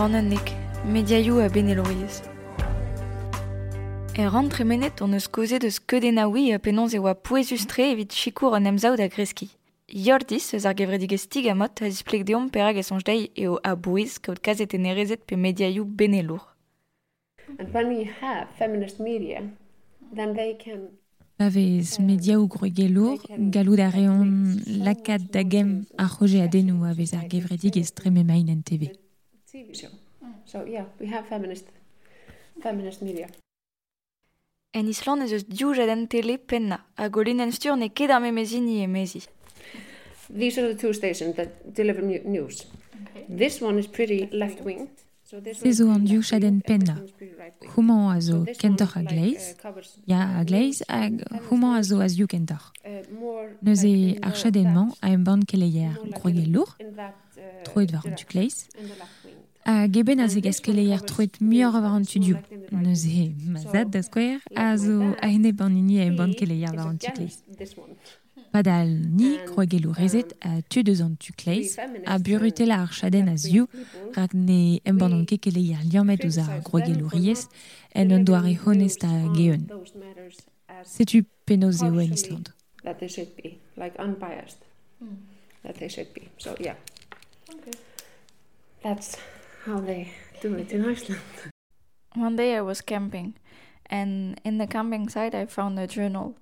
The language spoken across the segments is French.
Ranennik, mediaiou a beneloriez. E rentre menet on eus koze deus kedenaoui a penons e oa poezustre evit chikour an emzao da greski. Yordiz eus ar gevredig estig a mot a zisplek deom perag e sonjdei eo a bouez kaout kazet e nerezet pe mediaiou benelour. And when we have feminist media, then they can Pavez mediaou groegelour, galoud a reon lakad da gem a roje a denou a vez ar gevredig estreme main en TV. TV show. Mm. So yeah, we have feminist feminist media. En Island ez eus diouzad an tele penna, a golin an stur ne ket ar memezini e mezi. These are the two stations that deliver news. Okay. This one is pretty left-wing. Se zo an diou chaden penna. C'houman a zo kentor a gleiz, ya a gleiz hag c'houman a zo a ziou kentor. Neuz e ar chadenman a em band keleier groeget lour, troet war du gleiz, a geben a covers troet war an Neus e mazad da skwer a zo a hene ban a keleier war an. Padal ni rezet a tu deus an a burutela ar chaden a ziou, rak ne em ban an liamet ouz ar groegelouriez, en un doare honest a geun. Setu eo en Island. That they should be, like unbiased. That they should be. So yeah. That's how they do it in Iceland. One day I was camping, and in the camping site I found a journal.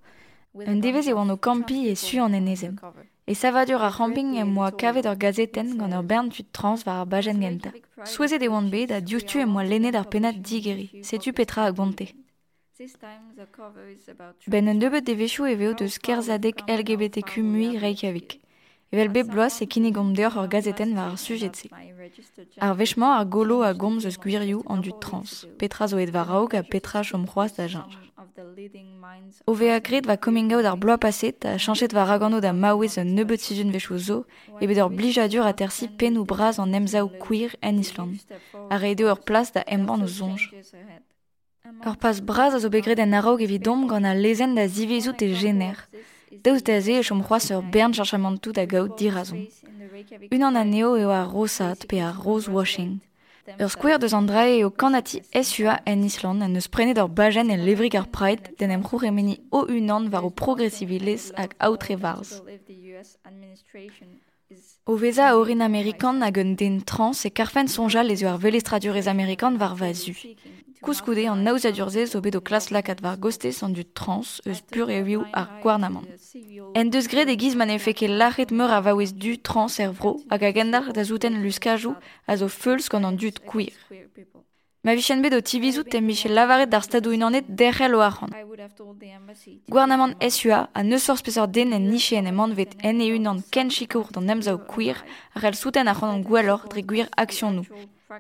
Un devez oan o kampi e su an enezem. E savadur ar camping e moa kavet ur gazeten gant ur bern tud trans war ar bajen genta. Souezet e oan bet a dioustu e moa lennet ar penat digeri. Setu petra a gonte. Ben un debet devechou e veo deus kerzadek LGBTQ mui Reykjavik. Evel be bloaz e kinne gont deoc'h ur gazeten war ar sujet se. Ar vechman ar golo a gomz eus gwirioù an du trans. Petra zo et var raok a Petra chom c'hoaz da jinj. O ve gret va coming out ar bloa paset a chanchet va ragano da maouez un nebeut sizun vechou zo e bet ur blijadur a tersi pen ou braz an emzao queer en Island. A reide ur plas da emban o zonj. Ur pas braz a zo begret en araog evit dom gant a lezen da zivezout e gener. Daouz da ze e chom c'hoaz ur bern charchamantou da gaout dirazon. Un an aneo eo a rosat pe a rose washing. Ur skouer deus an drae eo kanati SUA en Island en eus prenet ur bajen en levrig ar pride den em c'hour emeni o un an var o progressivilez hag aotre varz. O veza a orin amerikan hag un den trans e karfen sonjal les ar velestradurez amerikan var vazu. Kouskoude an naouzadurze zo bet o klas lakat var gostez an du trans eus pur e ar gwarnamant. En deus gret e giz man e lachet meur a vaouez du trans er vro hag a gendar da zouten luskajou a zo gant an queer. Ma vichen bet o tivizout tem michel lavaret d'ar stadou inanet derrel o arhan. Gouarnamant SUA a neusor spesor den en nichen em anvet en e unan ken chikour d'an emza o kouir a rel souten ar an gwalor dre gwir aksyon nou.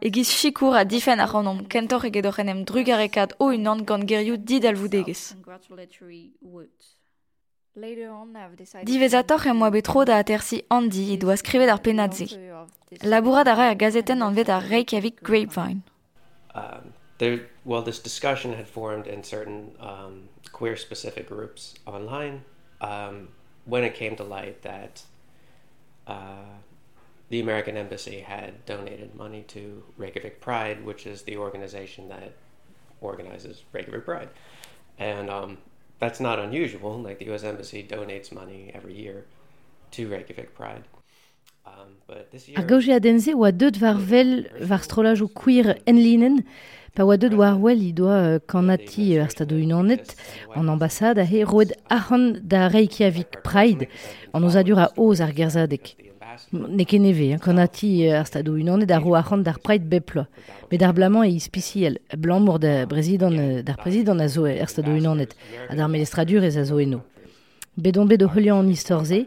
Egiz chikour a difen ar an kentor eget ur enem drug ar ekad o unan gant gerioù did al voudegez. Divezator em oa betro da atersi Andy e doa skrivet ar penadze. Labourad a ra er gazeten anvet ar Reykjavik Grapevine. Um, there, well, this discussion had formed in certain um, queer specific groups online um, when it came to light that uh, the American Embassy had donated money to Reykjavik Pride, which is the organization that organizes Reykjavik Pride. And um, that's not unusual. Like the US Embassy donates money every year to Reykjavik Pride. Ar gauche a denze oa deud war vel var strolaj o queer enlinen, pa oa deud war wel i doa euh, kanati ar stado unanet an ambassade a he roed ahan da Reykjavik Pride. an ozadur a oz ar gerzadek. Neke neve, hein, konati ar stado unan dar ro arrant dar praet beplo. Met dar blaman e ispiciel, blanc mor da prezidon, dar prezidon a zo ar stado unanet, a dar melestradur ez a zo eno. Bedon bet o heulian an istorze,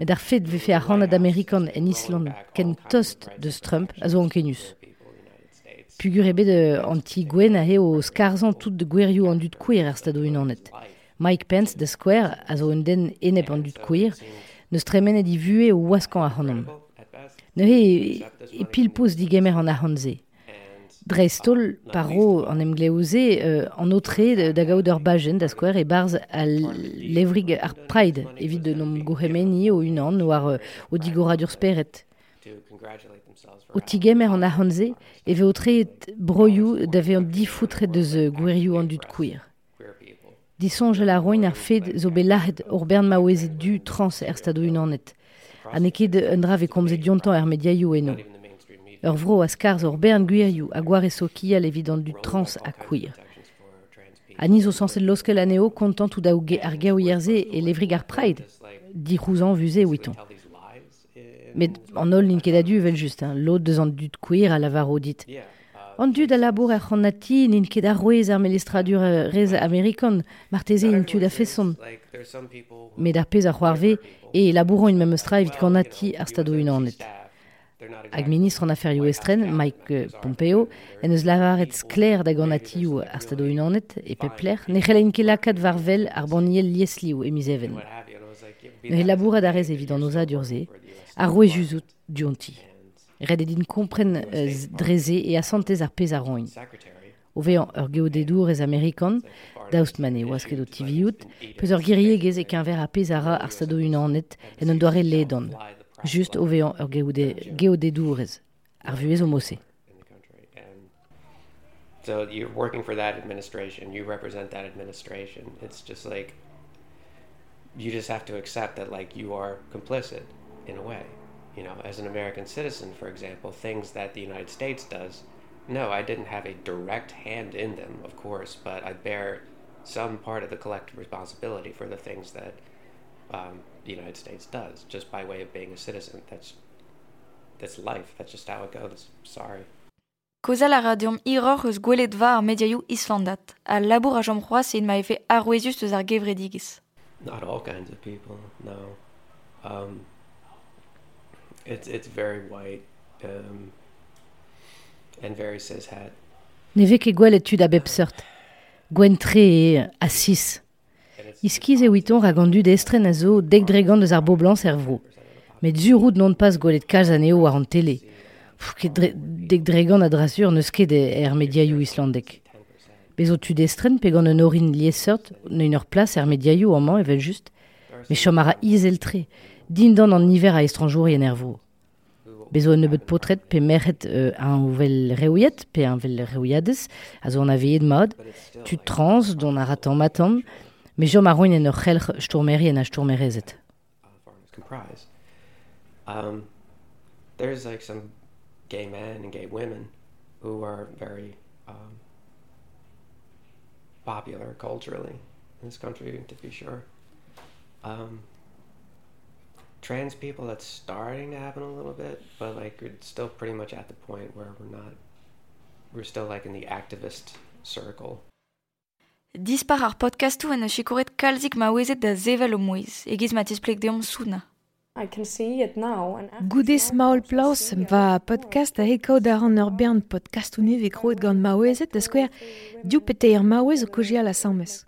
boutin. Met ar fet vefe ar ranad Amerikan en Island ken tost deus Trump a zo ankenus. Pugur ebe de anti-gwen a he o skarzan tout de gwerioù an dut kouir ar stado unanet. Mike Pence de Square a zo un den enep an dut kouir, neus tremenet i vue o waskan ar hanom. Ne he e pil pous digemer an ar hanze. Dre stol paro an em gleouze euh, an otre da gaout ur bajen da square e barz a levrig ar pride evit de nom gohemeni o unan o ar euh, o digoradur speret. O tigemer an ahanze e ve otre broioù da ve an di foutre deus euh, gwerioù an dut kouir. Disonj la roin ar fed zo be lahet ur bern du trans er stado unanet. A neket un dra ve komze diontan er mediaioù eno. Ur vro a skarz ur bern gwirioù a gware so kial evidant du trans a kouir. A niz o sanset loskel aneo kontant tout da ge ar gao yerze e levrig ar praid, di rouzan vuze ouiton. Met an ol nin ket adu vel just, hein, lot deus an dut kouir a lavaro dit. An dud a labour ar c'hannati nin ket ar roez ar melestradur rez amerikan, marteze in tud a feson. Met ar pez ar c'hoarve, e labouron in mem eustra evit kannati ar stado. Hag ministre an aferioù estren, Mike euh, Pompeo, en eus lavaret skler da gannatioù ar stado unanet e pepler, ne c'helen ket lakat varvel ar baniel liesliou e miseven. Ne he labourat a rez evit an oza durze, ar roe juzout dionti. Red edin kompren uh, dreze e a santez ar pez ar roin. O vean ur geodedour ez Amerikan, daoust mane oaz ket o tiviout, peus ur giriegez e qu'un ver a pez ara ar stado unanet en an doare ledon. Just o vean ur geode, geodedourez. Ar vuez o mosse. So you're working for that administration, you represent that administration. It's just like you just have to accept that like you are complicit in a way. You know, as an American citizen, for example, things that the United States does, no, I didn't have a direct hand in them, of course, but I bear some part of the collective responsibility for the things that um, the United States does, just by way of being a citizen. That's that's life. That's just how it goes. Sorry. Kozal a radiom iror eus gwelet Islandat. A labour a jom c'hoaz ma efe arouezus eus ar gevredigis. Not all kinds of people, no. Um, it's it's very white um, and very cishet. Ne vez ket gwelet tud a bep seurt. Gwen tre e a sis. Iskiz e ouiton ragandu d'estren a zo dek dregan deus ar bo blanc servro. Met zurout non pas gwelet kalz aneo war an tele. Pff, ket dre, dek dregan a drasur neus ket er islandek. Bezo tud estren pe gant un orin liesseurt ne un ur plas er mediaioù an evel just. Me chom ara izel tre. Din dan an niver a estranjour yen ervro. Bezo un nebeut potret pe merret euh, an ouvel reouiet pe an vel reouiadez a zo an aveet mod. Tud trans don a ratan matam. Me jom a roin en ur c'helch stourmeri en a stourmerezet. comprise. Um, there's like some gay men and gay women who are very um, popular culturally in this country, to be sure. Um, trans people, that's starting to happen a little bit, but like we're still pretty much at the point where we're not, we're still like in the activist circle. Dispar ar podcastu en a chikoret kalzik ma wezet da zevel o mouez, egiz ma tisplek deomp souna. Goudez maol plaus va podcast a hekaou da ran ur bern podcastu ne vekroet gant ma wezet da skwer diou peteir ma wez o kojia la sammes.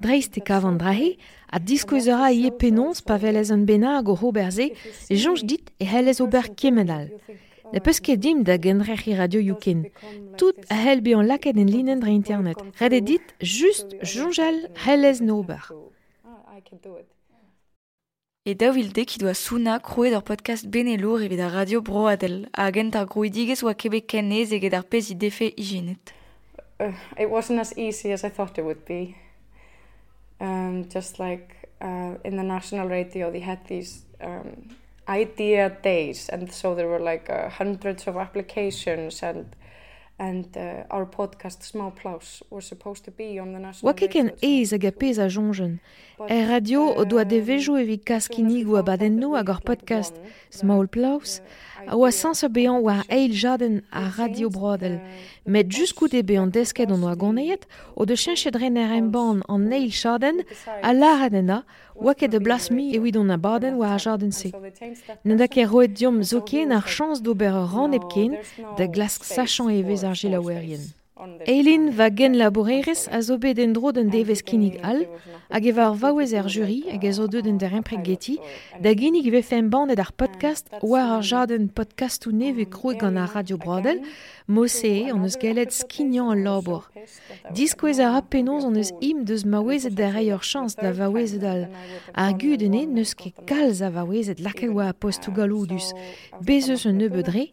Dreist e kavan drahe, a diskoez ura ie penons pa velez un bena hag o ho e jonch dit e helez ober kemedal. Ne peus ket dim da genrec'h i radio Youkin. Tout a hel beon laket en linen dre internet. Red e dit just jonjal helez nober. E daouil de ki doa souna kroet ur podcast benelour evit ar radio broadel, a agent ar grouidigez oa kebe kenez eget ar pezi defe ijinet. Uh, it wasn't as easy as I thought it would be. Um, just like uh, in the national radio, they had these um, idea days and so there were like uh, hundreds of applications and and uh, our podcast Small Plaus was supposed to be on the national Wa can eiz hag a pez a jongen E radio o doa devejou evit kaskinig oa abadenno hag ar podcast Small Plaus. a oa sans ur bean war eil jaden a Radio Brodel, met jusqu'où de bean desket on oa goneiet, o de chenchet rener en ban an eil jaden a laradena oa ket de blasmi e on a baden oa a jaden se. Nanda ket roet diom zoken ar chans d'ober ran epken da glask sachan e vez ar gelaouerien. Eilin va gen laboreres a zo bet en dro d'un devez kinnig al, hag e var vaouez er jury hag a zo deud den der impreg geti, da ve vefen bandet ar podcast war ar jaden podcast ou neve kroe gant ar radio brodel, Mose on eus galet skignan al labor. Diskouez a rapenoz on eus im deus maouezet da reier chans da vaouezet al. Ar gudene neus ket kalz a vaouezet oa a postou galoudus. Bezeus un nebeudre,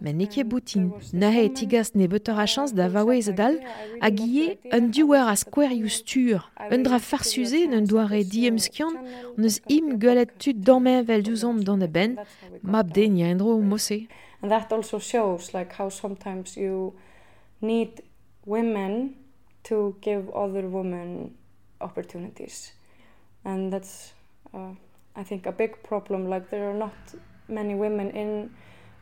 men ne boutin. Na he tigas ne beutor a chans da vaouezet al, a un diwer a. Un dra farsuze n'un doare diem skian, on eus im galet tud vel dan e ben, mab den ya endro. And that also shows like how sometimes you need women to give other women opportunities. And that's uh, i think a big problem. Like there are not many women in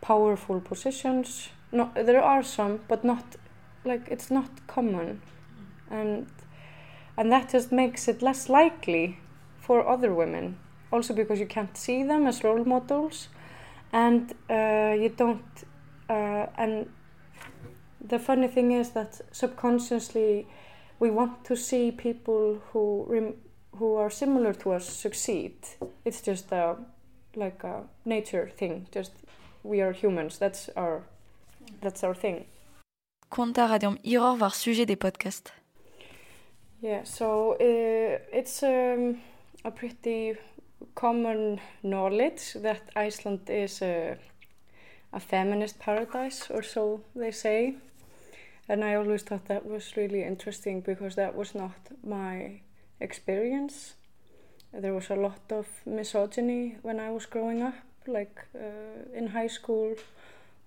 powerful positions. No there are some but not like it's not common. And and that just makes it less likely for other women. Also because you can't see them as role models and uh, you don't uh, and the funny thing is that subconsciously we want to see people who rem who are similar to us succeed. It's just a like a nature thing. Just we are humans. That's our that's our thing. Konta radium iror var sujet des podcasts. yeah so uh, it's um, a pretty common knowledge that Iceland is a, a feminist paradise, or so they say. And I always thought that was really interesting because that was not my experience. There was a lot of misogyny when I was growing up, like uh, in high school,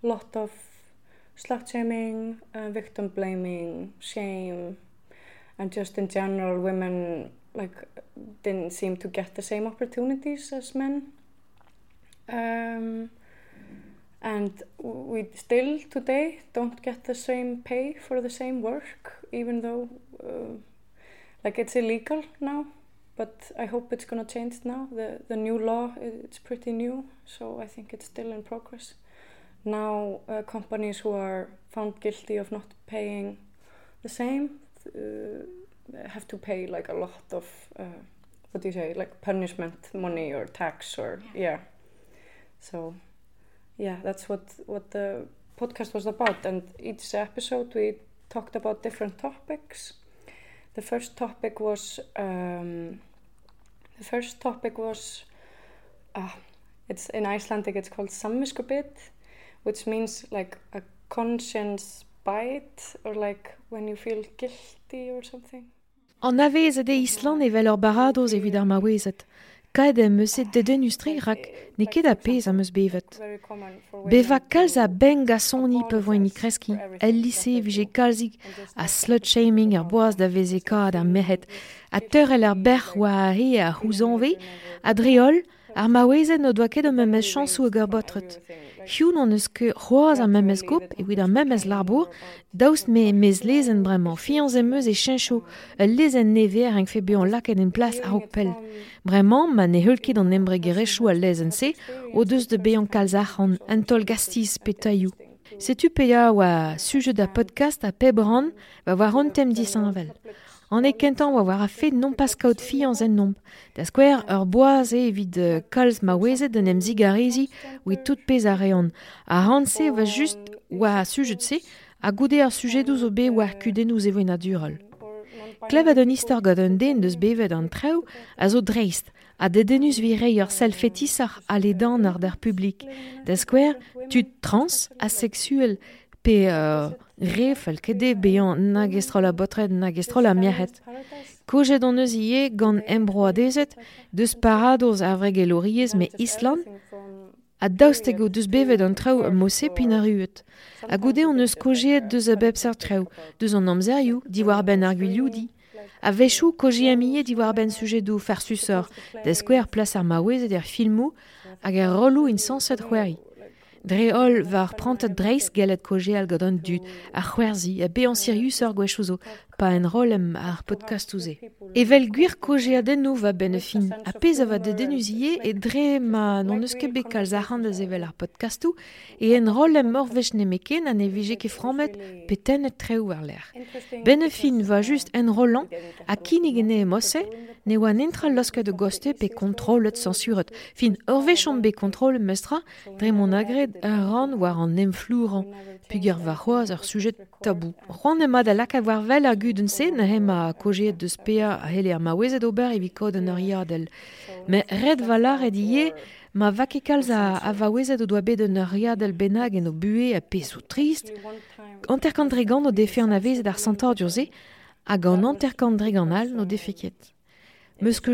a lot of slut shaming, uh, victim blaming, shame, and just in general, women like didn't seem to get the same opportunities as men. Um, and we still today don't get the same pay for the same work, even though uh, like it's illegal now. But I hope it's gonna change now. The the new law it's pretty new, so I think it's still in progress. Now uh, companies who are found guilty of not paying the same. Uh, have to pay like a lot of uh, what do you say like punishment money or tax or yeah. yeah. So yeah that's what what the podcast was about. And each episode we talked about different topics. The first topic was um, the first topic was uh, it's in Icelandic it's called samviskubit which means like a conscience bite or like when you feel guilty or something An avezet e Island evel ur baradoz evit ar maouezet. Kaed em eus et deden ustri rak, ne ket a pez am eus bevet. Beva kalz a beng a soni pe voen ni kreski, el lise vije kalzik, a slut-shaming ar boaz da veze kad ar mehet, a teur el ar berc'h oa a he a houzanve, a dreol, ar maouezet no doa ket o memez chansou hag ar botret. Hioun an eus ket c'hoaz ar memez gop evit ar memez larbour, daoust me mez lezen bremañ, fianz em eus e chencho, el lezen never eng fe beon laket en plas a pel. Bremañ, ma ne heul ket an embre gerechou al lezen se, o deus de beon kalzach an entol gastiz petaiou. Setu peya oa sujet da podcast a pebran va war an tem disanvel. An kentan oa war a fet non pas kaout fi an zen nomp. Da skwer ur boaz e evit uh, kalz ma wezet en em zigarezi oe tout pez a reon. A ran se va just oa sujet se a goude ar sujet douz o be oa kudennouz e voen a durol. klevet an istor gant un den deus bevet an treu a zo dreist, a de denus virei ur selfetisar a ledan ar der publik. Da skwer, tu trans, asexuel, pe uh, refel kede beyan nag estrol la botred nag estrol la miahet. Kojet an eus ie gant embroadezet deus paradoz a vreg eloriez me Island a daustego deus bevet an traoù a mose pin a ruet. A goude on eus kojet deus a bep sar traoù, deus an amzerioù, diwar ben ar gwilioù di. A vechou koji amie diwar ben sujet dou fer susor, des kwer plas ar maouez ed er filmou hag er rolou in sanset c'hweri. Dre ol var prantet dreiz gelet koje al godon dud, ar c'hwerzi, a sirius ur gwechouzo, pa en rolem ar podcastouze. Evel gwir koje a den va ben e a pez ava de denuzie e dre ma non eus ket zevel ar podcastou, e en rolem mor vech nemeken an e vije ke framet peten et treu ar. Ben e va just en rolan, a kinig e mosse, ne oa nentra loske de goste pe kontrolet censuret. Fin, ur vechon be kontrol mestra, dre mon un ran war an emflouran, puger va c'hoaz ur sujet tabou. Ran ema da lak a war vel ar guden se, na hem a kojet de spea a hele ar maouezet ober evi kod an ur. Me red valar ed ie, ma va ket kalz a, a vaouezet o doa bet an benag en o bue a pesou trist, anterkant o defe an avezet ar santor durze, hag an anterkant defeket.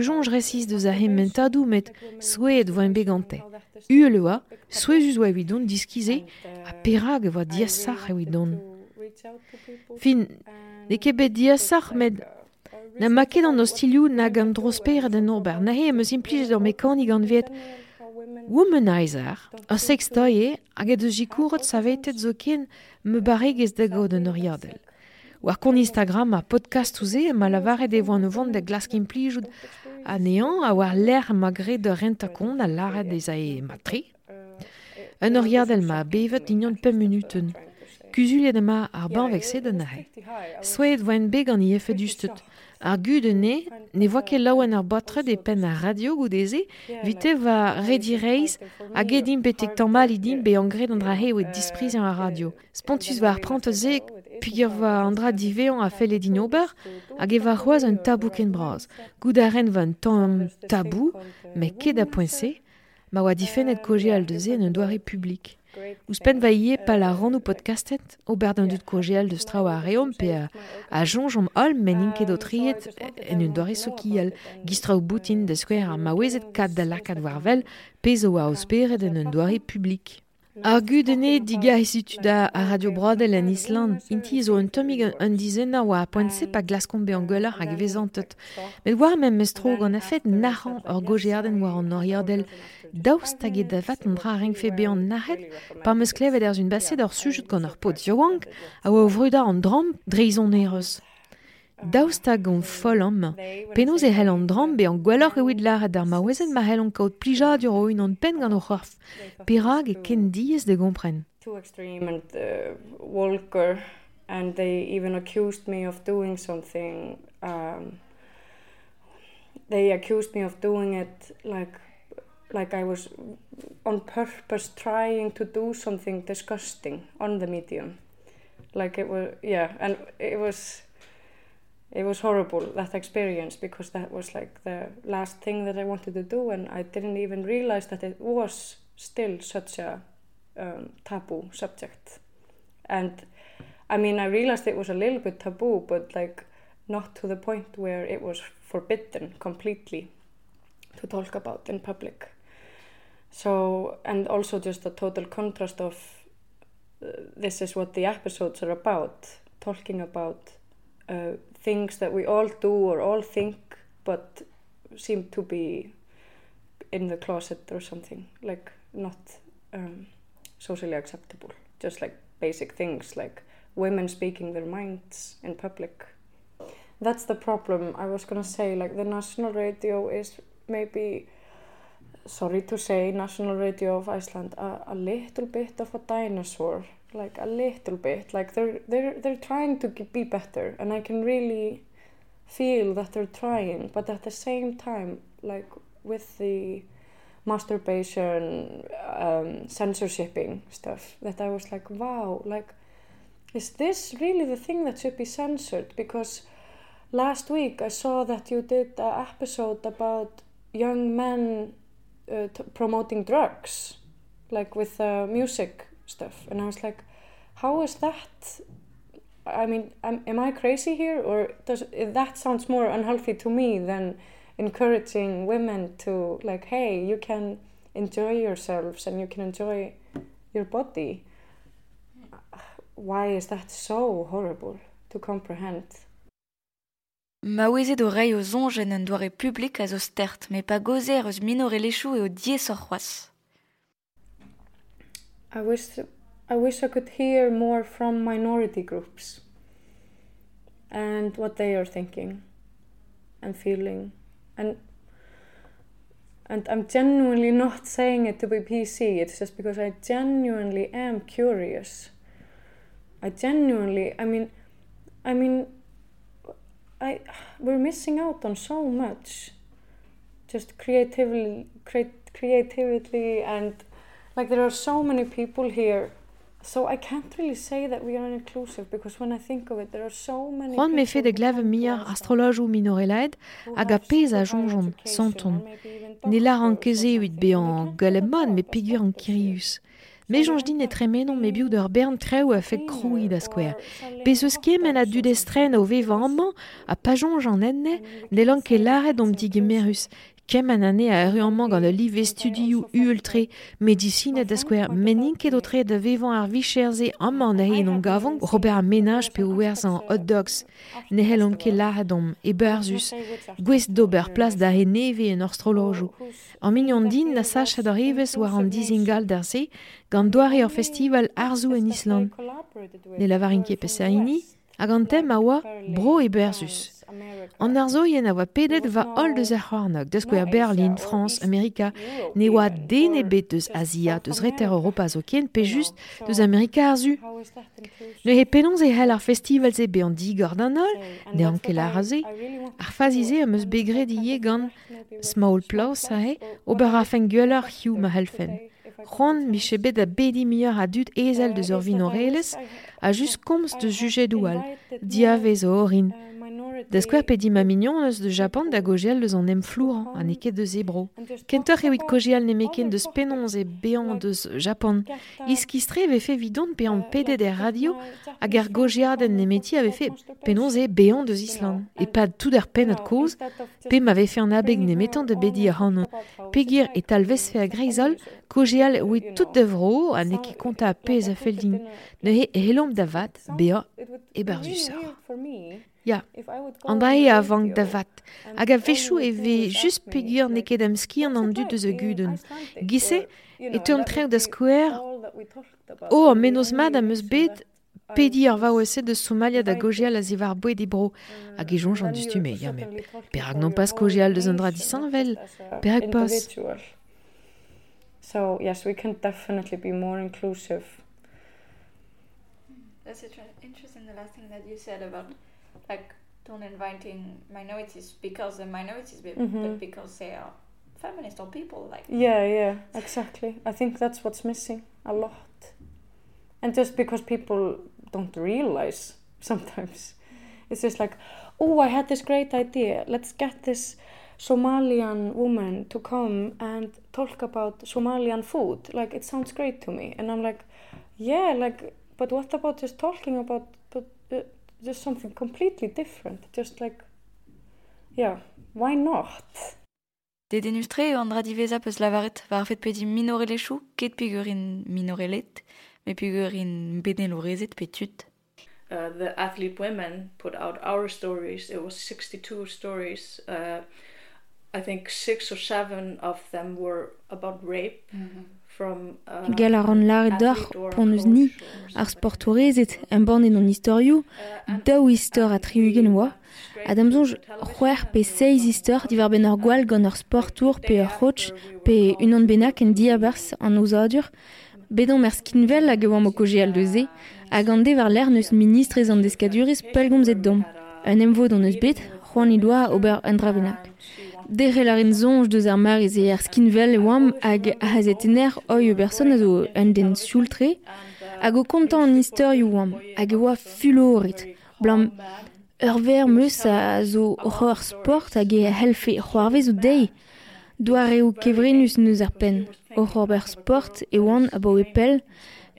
Jonge resis deus a mentadou met souet voa en begante. U le oa, souet jus oa evidon diskize, a diasar evidon. Fin, ne ket bet diasar met na maket an ostilioù nag an den. Na he eus implij ur mekanik an viet womanizer, a sextoye, hag e deus jikourot savetet me gaud an. War kon Instagram a podcast ouze ma lavare de voan vant de glas kim plijout a nean a war l'air magre de rentakon a lare des ae matri. Un oriadel ma bevet ignon pe minuten. Kuzul de ma ar ban vexé de nahe. Soet voen beg an iefe. Ar gud ne, ne voa ket laouen ar botre de pen ar radio goudeze, vite va redi reiz a gedim betek tammal idim be an gred an drahe oet ar radio. Spontus va ar pranteze Pigur va andra diveon a felle din ober, hag e va c'hoaz un tabou ken braz. Goud a ren va un tamm tabou, me ket poense, ma oa difennet koje al de ze un doare publik. Ouz pen va ie pa la ran ou podcastet, ober d'un dut koje al de strao a reom, pe a, a jonj om ol men o en un doare sokiel, gistra ou boutin de skwer a maouezet kat da lakad warvel, pe zo a osperet en un. Ar gudene diga situda a Radio Brodel en Island, inti zo un tomig un dizena oa a poense pa glaskombe an gola hag vezantet. Met war men mestro gant afet naran ur gojearden war an noriardel, daoust hag e davat an dra rengfe be an naret, par meus klevet erz un baset ur sujet gant ur pot zioank, a oa vruda an dram dreizon ereus. daoust gant fol am. penaos e c'hell an dram be an gwelloc'h evit laret ar maouezen ma c'hell an kaout plijad ur oin an pen gant o c'horf. Perag e ken diez de gompren. Too extreme and uh, Walker and they even accused me of doing something um, they accused me of doing it like like I was on purpose trying to do something disgusting on the medium like it was yeah and it was it was horrible that experience because that was like the last thing that I wanted to do and I didn't even realize that it was still such a um, taboo subject. And I mean I realized it was a little bit taboo but like not to the point where it was forbidden completely to talk about in public. So and also just a total contrast of uh, this is what the episodes are about talking about uh, things that we all do or all think but seem to be in the closet or something like not um, socially acceptable. Just like basic things like women speaking their minds in public. That's the problem. I was gonna say like the national radio is maybe sorry to say national radio of Iceland a, a little bit of a dinosaur like a little bit like they're they're they're trying to be better and I can really feel that they're trying but at the same time like with the masturbation um, censorshiping stuff that I was like wow like is this really the thing that should be censored? Because last week I saw that you did an episode about young men uh, promoting drugs, like with uh, music stuff, and I was like, how is that? I mean, am, am I crazy here, or does that sounds more unhealthy to me than encouraging women to like, hey, you can enjoy yourselves and you can enjoy your body. Why is that so horrible to comprehend? Ma oezet o rei o zonjen un doare publik a zo stert, me pa gozer eus minore lechou e o die sorroas. I wish, I wish I could hear more from minority groups and what they are thinking and feeling. And and I'm genuinely not saying it to be PC, it's just because I genuinely am curious. I genuinely, I mean, I mean, I, we're missing out on so much. Just creatively, create, creativity, and like there are so many people here So I can't really say that we are inclusive because when I think of it there are so many Ron me fe de glave mir astrologou minorelaid hag a pez a jonjon santon. Ne la an keze uit be an galemman me pigur an kirius. Me jonj din e tremenon me biou d'ur bern treu a fet kroui da skwer. Bez eus kemen a dud estren o vevan amman a pa jonj an enne ne lan ke laret om digemerus Kem an ane a eruanman gant a liv estudioù ultre medicine da skwer menin ket otre da vevan ar vicherze amman a hin gavon Robert menaj pe ouers an hot dogs ne hel an ket lahadom e beurzus gwez d'ober plas da neve en orstrolojou. An mignon din na sach ad arivez war an dizingal der se gant doare ar festival Arzou en Island. Ne lavarin ket peserini hag an tem a oa bro e beurzus. An ar zoien a oa pedet va ol deus ar c'hoarnog, deus Berlin, France, Amerika, ne oa den ebet deus Asia, deus reter Europa zo ken, pe just deus Amerika ar zu. Ne he penons e hel ar festival ze be an digor d'an ol, ne an kel ar aze, ar fazize am eus begre di gant small plaus a he, ober a fen gueuleur hiu ma helfen. Ron mi chebet a bedi mieur a dud ezel deus ur vin orelez, a just komz de juge doual, diavez o orin, Da skwer pedi ma mignon eus de Japan da gojel eus an emflour an eket de zebro. Kentor evit kojel ne meken deus penons e bean deus Japan. Iskistre ave fe vidon pe an pedet er radio hag er gojiaden ne meti ave fe penons e bean deus Island. E pad tout er pen ad koz, pe m'ave fe an abeg ne metan de bedi ar hanon. Pegir et alvez fe a greizol, tout de vro an eke konta a a feldin. Ne he helom da vat, bea e barzusar. Ya, an da e a vank da vat. Hag a vechou e ve just pegur neket am skian an dud eus guden. Gise, e da skouer, o, oh, menos mad am eus bet, pedi ar va oese de Somalia da gojial a zivar boe di bro, hag e jonj an dustume, ya me. Per non pas gojial deus an dra disan vel, per ag pas. So, yes, we can definitely be more inclusive. That's interesting, the last thing that you said about like don't inviting minorities because they're minorities but, mm -hmm. but because they are feminist or people like. Yeah yeah exactly. I think that's what's missing a lot. And just because people don't realize sometimes. It's just like oh i had this great idea. Let's get this somalian woman to come and talk about somalian food. Like it sounds great to me. And i'm like yeah like but what about just talking about but uh, just something completely different. Just like, yeah, why not? De denustre eo an dra diveza peus lavaret war fet pedi minore lechou ket pigurin minore let, me pigurin benelorezet petut. Uh, the athlete women put out our stories. It was 62 stories. Uh, I think six or seven of them were about rape. Mm -hmm. Gal ar an lare d'ar pon eus ni ar sportorezet en ban en an historiou daou istor a triugen oa Adam zonj c'hwer pe seiz istor divar ben ar gwal gant ar sportour pe ar c'hoch pe unan benak en diabars an ouzadur bedon mer skinvel a gewan mo koje al deuze a gande war l'er neus ministrez an deskaduriz pelgomzet dom un emvo don eus bet c'hoan i doa ober un drabenak Dere la enzonj deus ar mariz e ar skinvel e oam hag hazetener oi eo berson a zo un den sultre. Hag o kontan an istorioù oam hag e oa fulorit blam ur ver meus a zo c'hor sport hag e helfe c'hoarvez o dei doar eo kevrenus neus ar pen. O ber sport e oan a bo e pel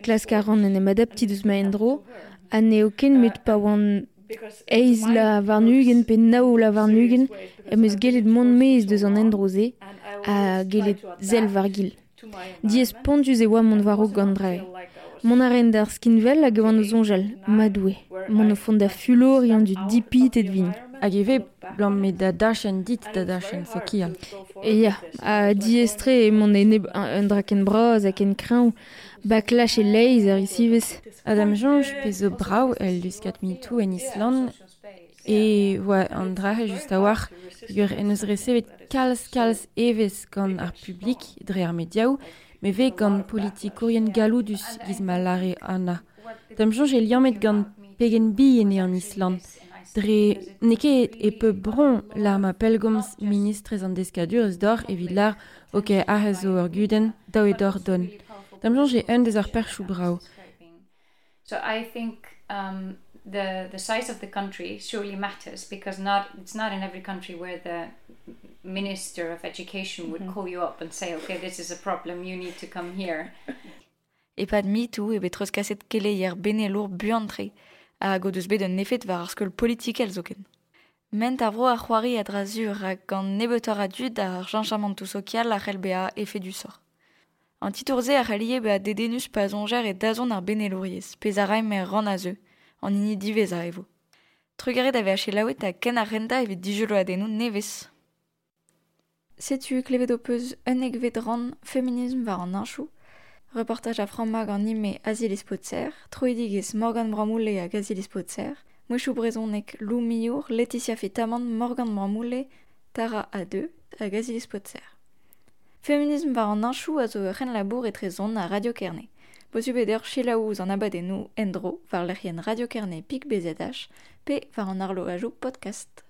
klas karan en em adapti deus ma endro ha eo ken met pa oan Eiz la varnugen pe nao la varnugen em eus gelet mont mez deus an endroze a gelet zel vargil. Diez pontus e oa mont varo gandrae. Mon a d'ar skinvel a gavant o zonjal, madoue. Mon o fond da fulo rian du dipit et vin. Hag eve blant me da dachen dit da dachen, fo kia. E ya, a diestre e mont en, un draken braz a en kraou. Bak lach e leiz ar isivez. Adam Jonge pe zo brau el luskat mitou en Island e oa an drache just a war gur en eus recevet kalz kalz evez gant ar publik dre ar mediaou me ve gant politikourien galou dus giz malare ana. Adam Jonge e liamet gant pegen bi ene an Island. Dre neke e peu bron la ma pelgoms ministrez an deskadur eus dor evit lar ok a zo ur guden daou e dor don. Adam Jonge e un des ar perchou brau. So I think um, the the size of the country surely matters because not it's not in every country where the minister of education would Mhm. call you up and say, okay, this is a problem, you need to come here. E e kele yer benelour buantre, a go deus bet un efet war ar skol politikel zoken. Ment a vro ar c'hoari a drazur hag gant nebetor a dud ar a efe du sor. An titourze a dedenus pa zonger e dazon ar benelouriez, pez a raim ran ini evo. Trugaret ave laouet a ken ar renta evit dijolo nevez. Setu klevet un egvet ran feminisme war an reportage a Franmag an ime Azilis Potser, Morgan Bramoule a Azilis Potser, Mouchou Brezonek Lou Miour, Laetitia Fitaman, Morgan Bramoule, Tara A2 a Azilis Potser. Feminisme war an anchou a zo ren labour etre zon a Radio Kerne. Bozu beder chilaouz an abadenou endro var lerien Radio Kerne pik BZH, pe var an arlo ajou podcast.